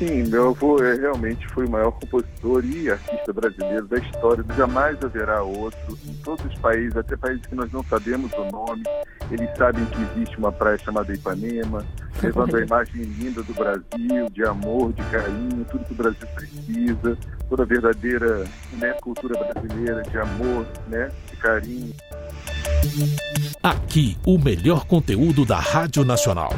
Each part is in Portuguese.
Sim, meu avô é, realmente foi o maior compositor e artista brasileiro da história. Jamais haverá outro. Em todos os países, até países que nós não sabemos o nome, eles sabem que existe uma praia chamada Ipanema, levando a imagem linda do Brasil, de amor, de carinho, tudo que o Brasil precisa, toda a verdadeira né, cultura brasileira de amor, né, de carinho. Aqui, o melhor conteúdo da Rádio Nacional.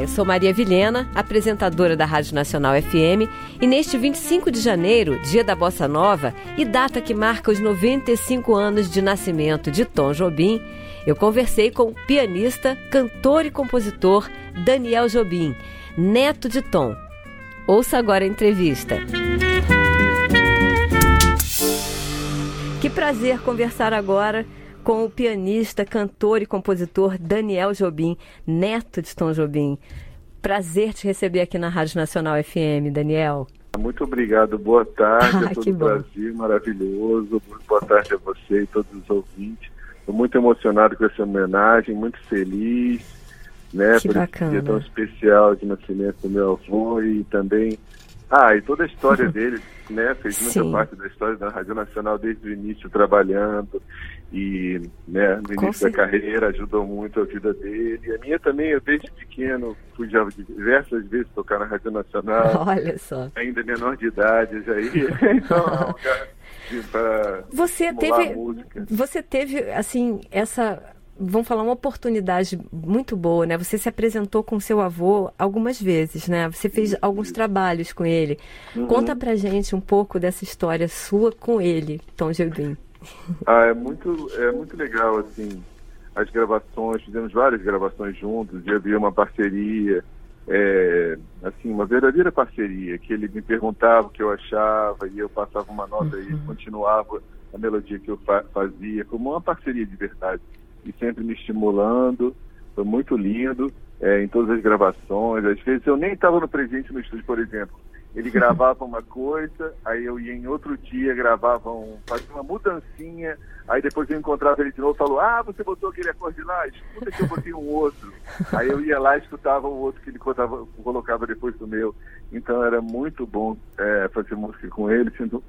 Eu sou Maria Vilhena, apresentadora da Rádio Nacional FM, e neste 25 de janeiro, dia da Bossa Nova e data que marca os 95 anos de nascimento de Tom Jobim, eu conversei com o pianista, cantor e compositor Daniel Jobim, neto de Tom. Ouça agora a entrevista. Que prazer conversar agora com o pianista, cantor e compositor Daniel Jobim, neto de Tom Jobim. Prazer te receber aqui na Rádio Nacional FM, Daniel. Muito obrigado, boa tarde ah, a todo o Brasil, maravilhoso. Boa tarde a você e todos os ouvintes. Estou muito emocionado com essa homenagem, muito feliz, né, que por bacana. esse dia tão especial de nascimento do meu avô e também ah, e toda a história dele, né? Fez muita Sim. parte da história da Rádio Nacional desde o início trabalhando e, né, no início da carreira ajudou muito a vida dele. E a minha também, eu desde pequeno fui já diversas vezes tocar na Rádio Nacional. Olha só. Ainda menor de idade, já ia. então, é um lugar para você teve, você teve assim essa vamos falar, uma oportunidade muito boa, né? Você se apresentou com seu avô algumas vezes, né? Você fez alguns trabalhos com ele. Uhum. Conta pra gente um pouco dessa história sua com ele, Tom Jobim. Ah, é muito, é muito legal, assim, as gravações, fizemos várias gravações juntos, e havia uma parceria, é, assim, uma verdadeira parceria, que ele me perguntava o que eu achava, e eu passava uma nota uhum. e ele continuava a melodia que eu fa fazia, como uma parceria de verdade e sempre me estimulando. Foi muito lindo é, em todas as gravações. Às vezes eu nem estava no presente no estúdio, por exemplo. Ele gravava uma coisa, aí eu ia em outro dia, gravava um, fazia uma mudancinha, aí depois eu encontrava ele de novo e falou, ah, você botou aquele acorde lá, escuta que eu botei um outro. Aí eu ia lá e escutava o outro que ele colocava, colocava depois do meu. Então era muito bom é, fazer música com ele, sinto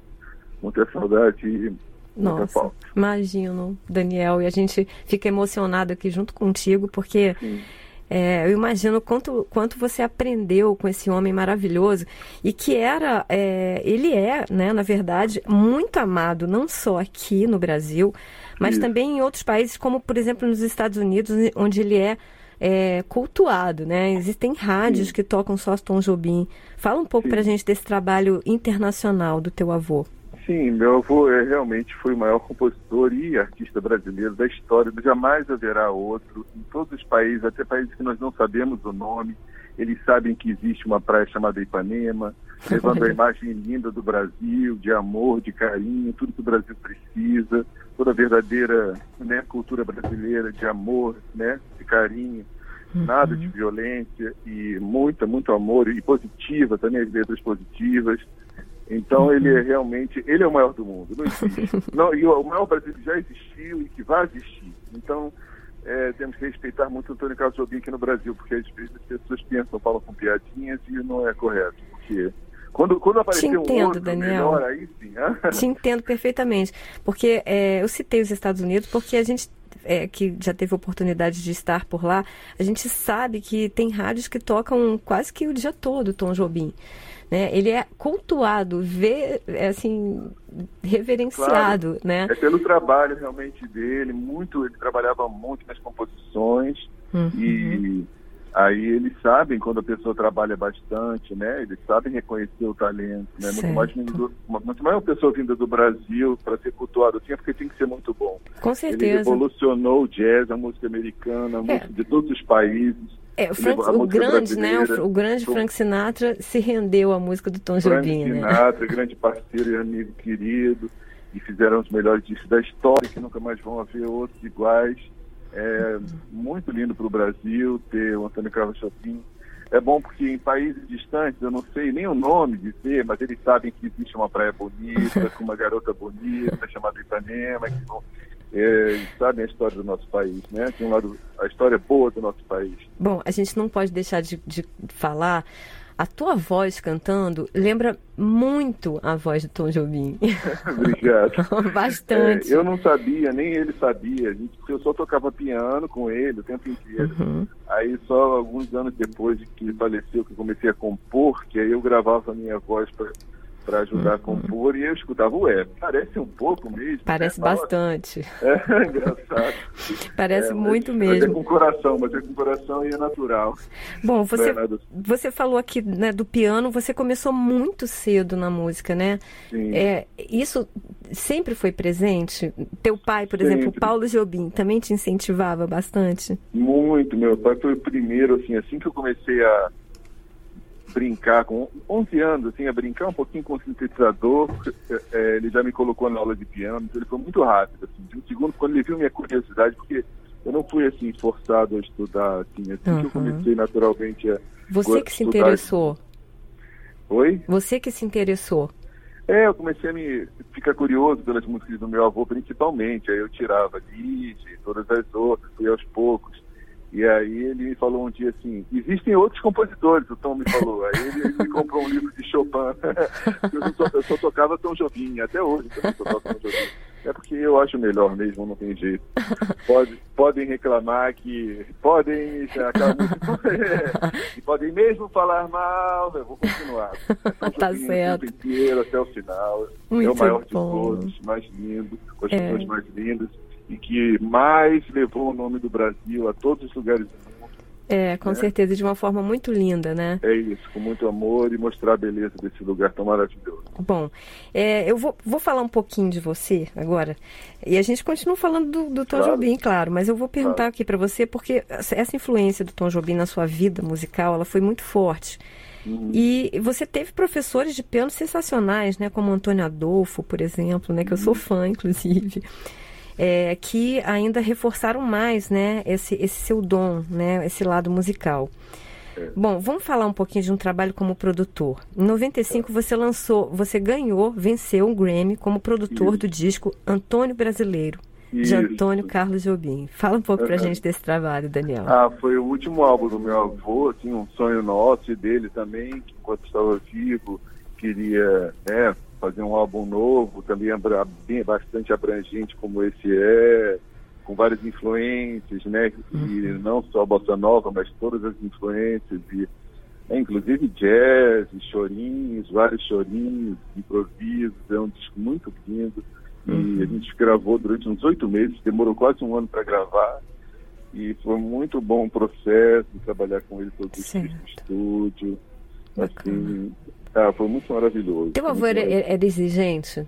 muita saudade e nossa, imagino, Daniel. E a gente fica emocionado aqui junto contigo, porque é, eu imagino quanto, quanto você aprendeu com esse homem maravilhoso e que era, é, ele é, né, na verdade, muito amado, não só aqui no Brasil, mas também em outros países, como por exemplo nos Estados Unidos, onde ele é é, cultuado, né? Existem rádios Sim. que tocam só Tom Jobim. Fala um pouco para a gente desse trabalho internacional do teu avô. Sim, meu avô é, realmente foi o maior compositor e artista brasileiro da história. Jamais haverá outro. Em todos os países, até países que nós não sabemos o nome, eles sabem que existe uma praia chamada Ipanema, levando a imagem linda do Brasil, de amor, de carinho, tudo que o Brasil precisa, toda a verdadeira né, cultura brasileira de amor, né, de carinho, uhum. nada de violência e muita, muito amor e positiva, também as letras positivas. Então uhum. ele é realmente, ele é o maior do mundo, não existe. não, e o maior Brasil que já existiu e que vai existir. Então é, temos que respeitar muito o Antônio Carlos Jobim aqui no Brasil, porque às vezes as pessoas pensam, falam com piadinhas e não é correto. Porque quando, quando aparecer Te entendo, um outro Daniel. melhor, aí sim. Te entendo perfeitamente. Porque é, eu citei os Estados Unidos porque a gente é, que já teve oportunidade de estar por lá, a gente sabe que tem rádios que tocam quase que o dia todo Tom Jobim. Né? Ele é cultuado, vê, é, assim, reverenciado, claro, né? É pelo trabalho realmente dele, muito, ele trabalhava muito nas composições uhum. e aí eles sabem quando a pessoa trabalha bastante, né? Eles sabem reconhecer o talento, né? Muito mais, muito mais uma pessoa vinda do Brasil para ser cultuado assim, é porque tem que ser muito bom. Com certeza. Ele revolucionou o jazz, a música americana, a música é. de todos os países. É, o, Frank, o grande, né? O, o grande Frank Sinatra se rendeu à música do Tom Jobim, né? Sinatra, grande parceiro e amigo querido, e fizeram os melhores discos da história, que nunca mais vão haver outros iguais. É muito lindo para o Brasil ter o Antônio Carlos Jobim. É bom porque em países distantes, eu não sei nem o nome de dizer, mas eles sabem que existe uma praia bonita, com uma garota bonita, chamada Ipanema, que vão é, sabem a história do nosso país, né? Tem um lado, a história boa do nosso país. Bom, a gente não pode deixar de, de falar a tua voz cantando lembra muito a voz do Tom Jobim. Obrigado. Bastante. É, eu não sabia, nem ele sabia. Eu só tocava piano com ele o tempo inteiro. Uhum. Aí só alguns anos depois de que ele faleceu, que eu comecei a compor, que aí eu gravava a minha voz para para ajudar uhum. a compor e eu escutava o é. Parece um pouco mesmo. Parece né? bastante. É, engraçado. Parece é, muito mas, mesmo. Mas é com coração, mas é com coração e é natural. Bom, você, é você falou aqui né, do piano, você começou muito cedo na música, né? Sim. É, isso sempre foi presente? Teu pai, por sempre. exemplo, Paulo Jobim, também te incentivava bastante? Muito, meu pai foi o primeiro, assim, assim que eu comecei a brincar com 11 anos, assim, a brincar um pouquinho com o sintetizador. É, ele já me colocou na aula de piano, então ele foi muito rápido. Assim. De um segundo, quando ele viu minha curiosidade, porque eu não fui assim forçado a estudar, assim, assim uhum. que eu comecei naturalmente a. Você que se interessou? Oi? Você que se interessou? É, eu comecei a me ficar curioso pelas músicas do meu avô, principalmente. Aí eu tirava Didi, todas as outras, fui aos poucos. E aí ele me falou um dia assim, existem outros compositores, o Tom me falou. Aí ele, ele me comprou um livro de Chopin. eu, só, eu, só, tocava Tom Jobim, até hoje eu só toco Tom Jobim. É porque eu acho melhor mesmo, não tem jeito. Pode, podem reclamar que. Podem. e podem mesmo falar mal, eu vou continuar. Tom tá Jobim, certo. inteiro até o final. Muito é o maior bom. de todos, mais lindo, com as é. pessoas mais lindas e que mais levou o nome do Brasil a todos os lugares do mundo. É, com né? certeza, de uma forma muito linda, né? É isso, com muito amor e mostrar a beleza desse lugar tão maravilhoso. Bom, é, eu vou, vou falar um pouquinho de você agora. E a gente continua falando do, do Tom claro. Jobim, claro, mas eu vou perguntar claro. aqui para você, porque essa influência do Tom Jobim na sua vida musical, ela foi muito forte. Uhum. E você teve professores de piano sensacionais, né? Como Antônio Adolfo, por exemplo, né? Que eu sou uhum. fã, inclusive é, que ainda reforçaram mais né, esse, esse seu dom, né, esse lado musical. É. Bom, vamos falar um pouquinho de um trabalho como produtor. Em 95 você lançou, você ganhou, venceu um Grammy como produtor Isso. do disco Antônio Brasileiro, Isso. de Antônio Carlos Jobim. Fala um pouco uhum. pra gente desse trabalho, Daniel. Ah, foi o último álbum do meu avô, assim, um sonho nosso e dele também, que enquanto estava vivo, queria né, fazer um álbum novo, também bem, bastante abrangente como esse é, com várias influências, né? E uhum. não só a bossa nova, mas todas as influências, e, é, inclusive jazz, chorinhos, vários chorinhos, improvisos, é um disco muito lindo. E uhum. a gente gravou durante uns oito meses, demorou quase um ano para gravar. E foi muito bom o processo de trabalhar com ele todos os dias no estúdio. Assim, ah, foi muito maravilhoso. Teu avô era, era, exigente?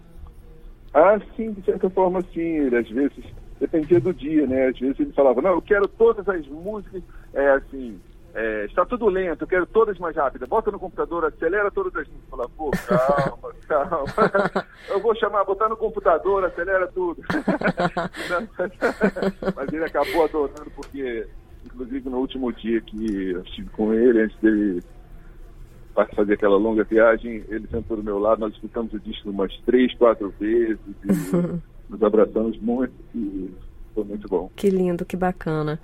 Ah, sim, de certa forma sim. Ele, às vezes, dependia do dia, né? Às vezes ele falava, não, eu quero todas as músicas, é assim, é, está tudo lento, eu quero todas mais rápidas. Bota no computador, acelera todas as músicas. Fala, pô, calma, calma. Eu vou chamar, botar no computador, acelera tudo. Mas ele acabou adorando porque, inclusive no último dia que eu estive com ele, antes dele para fazer aquela longa viagem, ele sentou do meu lado, nós escutamos o disco umas três, quatro vezes e nos abraçamos muito e foi muito bom. Que lindo, que bacana.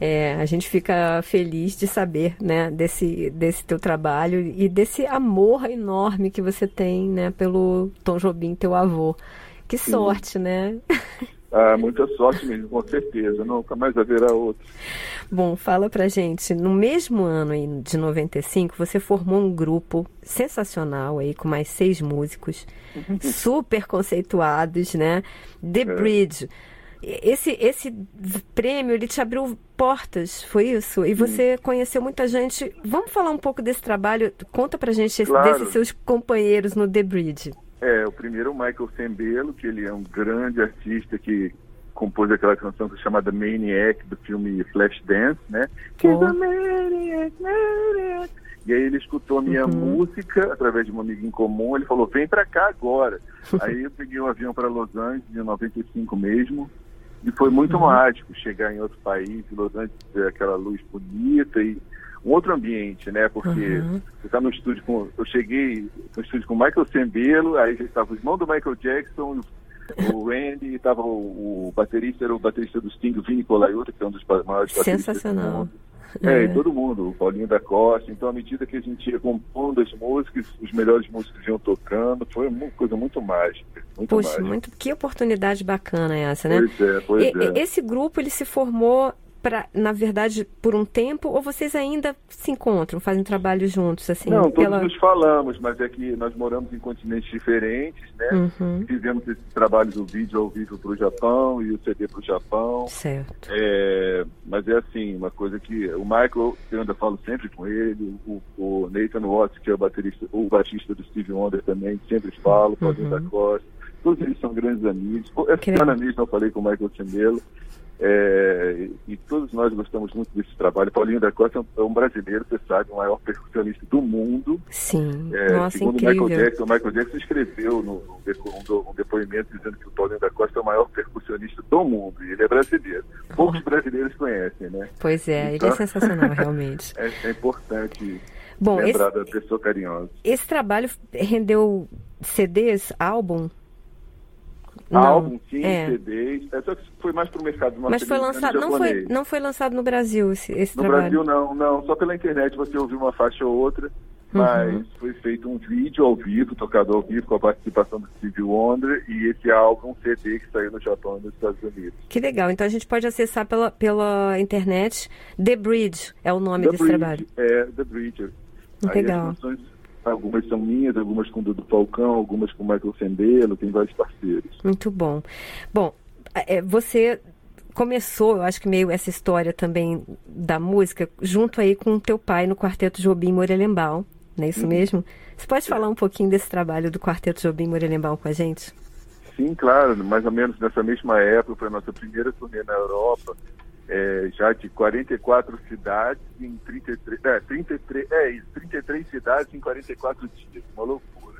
É, a gente fica feliz de saber né, desse, desse teu trabalho e desse amor enorme que você tem né, pelo Tom Jobim, teu avô. Que sorte, Sim. né? Ah, muita sorte mesmo, com certeza. Nunca mais haverá outro. Bom, fala pra gente, no mesmo ano aí, de 95, você formou um grupo sensacional aí, com mais seis músicos, super conceituados, né? The é. Bridge. Esse, esse prêmio, ele te abriu portas, foi isso? E você conheceu muita gente. Vamos falar um pouco desse trabalho? Conta pra gente claro. desses seus companheiros no The Bridge. É, o primeiro, o Michael Sembelo, que ele é um grande artista que compôs aquela canção chamada Maniac, do filme Flashdance, né? Oh. Maniac, Maniac. E aí ele escutou a minha uhum. música através de um amigo em comum, ele falou, vem pra cá agora. aí eu peguei um avião para Los Angeles, em 95 mesmo, e foi muito uhum. mágico chegar em outro país, Los Angeles, aquela luz bonita e um outro ambiente, né? Porque uhum. você está no estúdio com. Eu cheguei no estúdio com o Michael Sembelo, aí já estava o irmão do Michael Jackson, o Randy, estava o, o, baterista, era o baterista do Sting, o Vini Colaiuta, que é um dos maiores Sensacional. É, e todo mundo, o Paulinho da Costa. Então, à medida que a gente ia compondo as músicas, os melhores músicos iam tocando, foi uma coisa muito mágica. Muito Puxa, mágica. muito, que oportunidade bacana essa, né? Pois é, pois E- é. Esse grupo, ele se formou, pra, na verdade, por um tempo, ou vocês ainda se encontram, fazem trabalho juntos, assim? Não, todos pela... nos falamos, mas é que nós moramos em continentes diferentes, né? Uhum, Fizemos esse trabalho do vídeo ao vivo para o Japão e o CD para o Japão. certo. É, mas é assim, uma coisa que o Michael, eu ainda falo sempre com ele, o, o Nathan Watts, que é o baterista, o baixista do Steve Wonder também, sempre falo, Paulinho Uhum. da Costa, todos eles são grandes amigos. Essa Que semana mesmo eu falei com o Michael Cembelo, é, e, todos nós gostamos muito desse trabalho. Paulinho da Costa é um, é um brasileiro, você sabe, o maior percussionista do mundo. Sim, É, nossa, segundo o incrível. Michael Jackson, o Michael Jackson escreveu no, um, depoimento dizendo que o Paulinho da Costa é o maior percussionista do mundo, e ele é brasileiro. Poucos brasileiros conhecem, né? Pois é, ele é Então- sensacional, realmente. É, é importante Bom, esse, lembrar da pessoa carinhosa. esse trabalho rendeu CDs, álbum? Não, Álbum, sim, é. CDs, é só que foi mais para o mercado Mas foi lançado, não foi, não foi lançado no Brasil esse, esse No trabalho. Brasil não, não, só pela internet você ouviu uma faixa ou outra, Uhum. mas foi feito um vídeo ao vivo, tocado ao vivo com a participação do Steve Wonder e esse álbum, um CD que saiu no Japão e nos Estados Unidos. Que legal. Então a gente pode acessar pela, pela internet. The Bridge é o nome The desse Bridge, trabalho. É, The Bridge. Aí Legal. as canções, algumas são minhas, algumas com o Dudu Falcão, algumas com o Michael Sendelo, tem vários parceiros. Muito bom. Bom, é, você começou, eu acho que meio essa história também da música, junto aí com o teu pai no Quarteto Jobim Morelenbaum, não é isso Uhum. mesmo? Você pode falar um pouquinho desse trabalho do Quarteto Jobim Morelenbaum com a gente? Sim, claro, mais ou menos nessa mesma época, foi a nossa primeira turnê na Europa, é, já de 44 cidades em 33, é, 33, é isso, 33 cidades em 44 dias, uma loucura.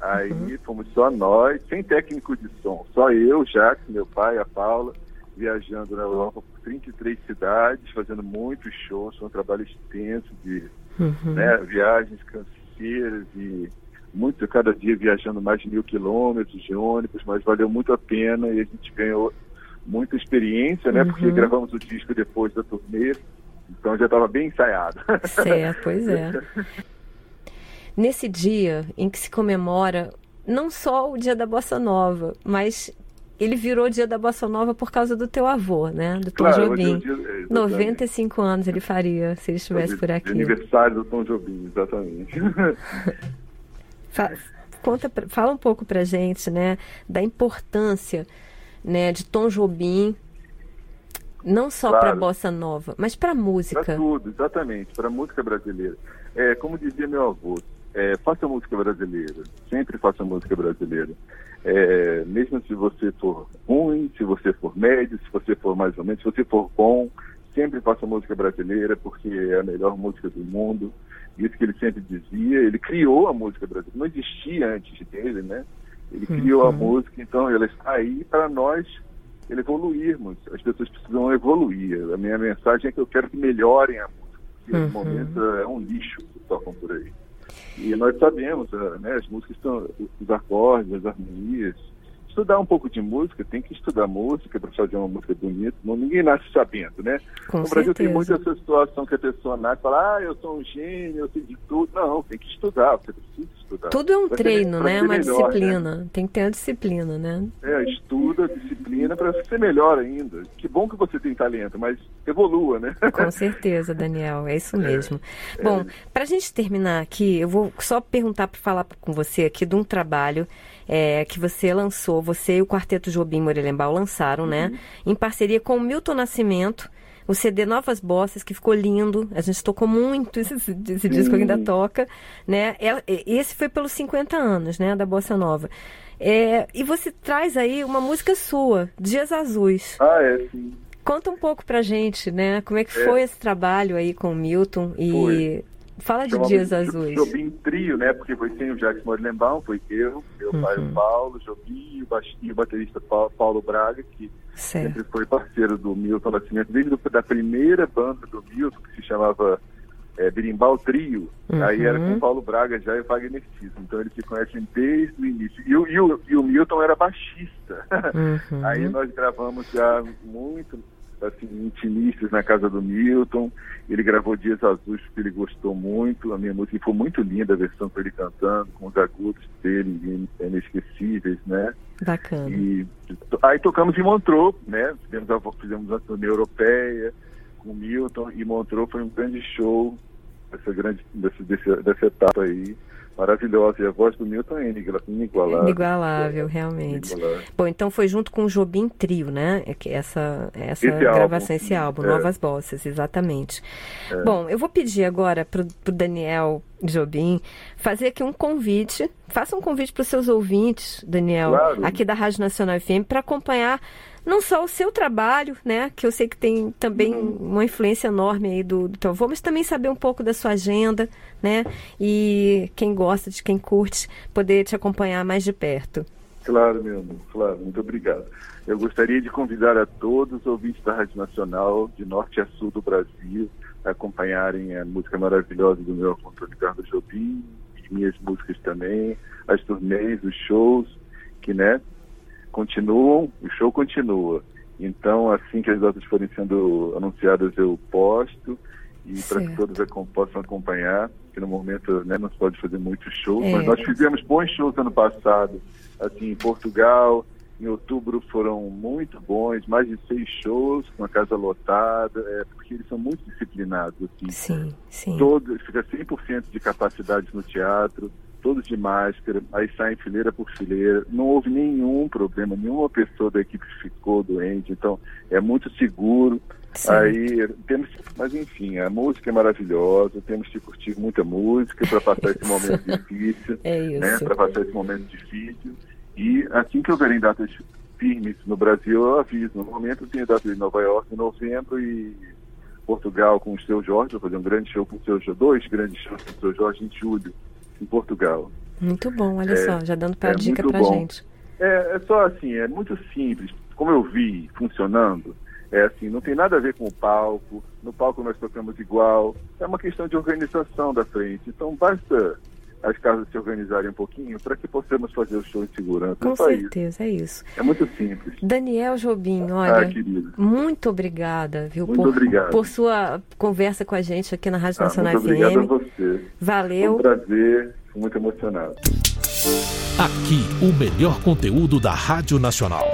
Aí Uhum. fomos só nós, sem técnico de som, só eu, Jacques, meu pai, a Paula, viajando na Europa por 33 cidades, fazendo muitos shows, foi um trabalho extenso de Uhum. né, viagens canseiras e muito cada dia viajando mais de mil quilômetros de ônibus, mas valeu muito a pena e a gente ganhou muita experiência, né? Porque Uhum. gravamos o disco depois da turnê, então já estava bem ensaiado. Certo, pois é. Nesse dia em que se comemora não só o dia da Bossa Nova, mas ele virou dia da Bossa Nova por causa do teu avô, né? Do Tom Claro, é o Jobim. dia- é, exatamente. 95 anos ele faria se ele estivesse por aqui. Aniversário do Tom Jobim, exatamente. Fa- conta, fala um pouco pra gente, né, da importância, né, de Tom Jobim, não só Claro. para bossa nova, mas para Para música. tudo, exatamente, para música brasileira. É, como dizia meu avô, é, faça música brasileira, sempre faça música brasileira. É, mesmo se você for ruim, se você for médio, se você for mais ou menos, se você for bom, sempre faça música brasileira, porque é a melhor música do mundo. Isso que ele sempre dizia, ele criou a música brasileira, não existia antes dele, né? Ele criou a música, então ela está aí para nós evoluirmos. As pessoas precisam evoluir. A minha mensagem é que eu quero que melhorem a música, porque Uhum. no momento é um lixo que tocam por aí. E nós sabemos, eh, né, as músicas estão, os acordes, as harmonias. Estudar um pouco de música, tem que estudar música para fazer uma música bonita. Não, ninguém nasce sabendo, né? Com no Brasil tem certeza. muito essa situação que a pessoa nasce e fala, ah, eu sou um gênio, eu sei de tudo. Não, tem que estudar, você precisa estudar. Tudo é um Pra treino, pra né? ser Uma melhor, disciplina. Tem que ter uma disciplina, né? É, disciplina para ser melhor ainda. Que bom que você tem talento, mas evolua, né? Com certeza, Daniel, é isso mesmo. Bom, para a gente terminar aqui, eu vou só perguntar para falar com você aqui de um trabalho é, que você lançou, você e o Quarteto Jobim Morelenbaum lançaram, né? Em parceria com o Milton Nascimento, o CD Novas Bossas, que ficou lindo. A gente tocou muito esse, esse disco ainda toca, né? Esse foi pelos 50 anos, né, da Bossa Nova. É, e você traz aí uma música sua, Dias Azuis. Ah, é, sim. Conta um pouco pra gente, né? Como é que É. foi esse trabalho aí com o Milton e Foi. fala de Dias Azuis. Jobim Trio, né? Porque foi sem o Jacques Morelenbaum, foi eu, meu pai, Uhum. o Paulo, Jobim e o, e baterista Pa- Paulo Braga, que Certo. sempre foi parceiro do Milton Nascimento, desde a primeira banda do Milton, que se chamava é, Berimbau Trio, Uhum. aí era com o Paulo Braga já e o Wagner Tiso. Então eles se conhecem desde o início. E, o- e o, e o Milton era baixista. Uhum. Aí nós gravamos já muito assim, intimistas na casa do Milton. Ele gravou Dias Azuis porque ele gostou muito. A minha música foi muito linda a versão com ele cantando, com os agudos dele inesquecíveis, né? Bacana. E aí tocamos em Montreux, né? Fizemos a, fizemos a turnê europeia com o Milton e Montreux foi um grande show dessa grande desse, desse- dessa etapa aí maravilhosa. E a voz do Milton é inigualável. Inigualável, realmente. Inigualável. Bom, então foi junto com o Jobim Trio, né? É que Essa, essa Esse gravação, álbum, esse álbum, é. Novas Bosses, exatamente. Bom, eu vou pedir agora pro, pro Daniel Jobim fazer aqui um convite. Faça um convite para os seus ouvintes, Daniel, Claro. aqui da Rádio Nacional FM, para acompanhar não só o seu trabalho, né? Que eu sei que tem também Uhum. uma influência enorme aí do, do teu avô, mas também saber um pouco da sua agenda, né? E quem gosta, de quem curte, poder te acompanhar mais de perto. Claro, meu amor, claro, muito obrigado. Eu gostaria de convidar a todos os ouvintes da Rádio Nacional, de norte a sul do Brasil, acompanharem a música maravilhosa do meu avô Ricardo Jobim, e minhas músicas também, as turnês, os shows, que, né, continuam, o show continua. Então, assim que as datas forem sendo anunciadas, eu posto, e para que todos possam acompanhar, que no momento né, não se pode fazer muitos shows, É. mas nós fizemos bons shows ano passado, assim, em Portugal, em outubro foram muito bons, mais de seis shows, com a casa lotada, é, porque eles são muito disciplinados, assim. Sim, sim. Todos, fica 100% de capacidade no teatro, todos de máscara, aí saem fileira por fileira, não houve nenhum problema, nenhuma pessoa da equipe ficou doente, então é muito seguro. Certo. Aí temos, mas enfim, a música é maravilhosa, temos que curtir muita música para passar esse momento difícil, É né, para passar esse momento difícil. E assim que houverem datas firmes no Brasil, eu aviso. No momento tem data em Nova York em novembro e Portugal com o seu Jorge, vou fazer um grande show com o seu Jorge, dois grandes shows com o seu Jorge em julho, em Portugal. Muito bom, olha É, só, já dando pra é dica pra bom. gente. É, é só assim, é muito simples. Como eu vi funcionando, é assim, não tem nada a ver com o palco. No palco nós tocamos igual. É uma questão de organização da frente. Então basta as casas se organizarem um pouquinho para que possamos fazer o show em segurança. Com é isso. certeza, é isso. É muito simples. Daniel Jobim, Ah, olha, querido. muito obrigada, viu, Muito por, obrigado. por sua conversa com a gente aqui na Rádio Ah, Nacional muito obrigado a FM. você. Foi Valeu. um prazer. Fico muito emocionado. Aqui, o melhor conteúdo da Rádio Nacional.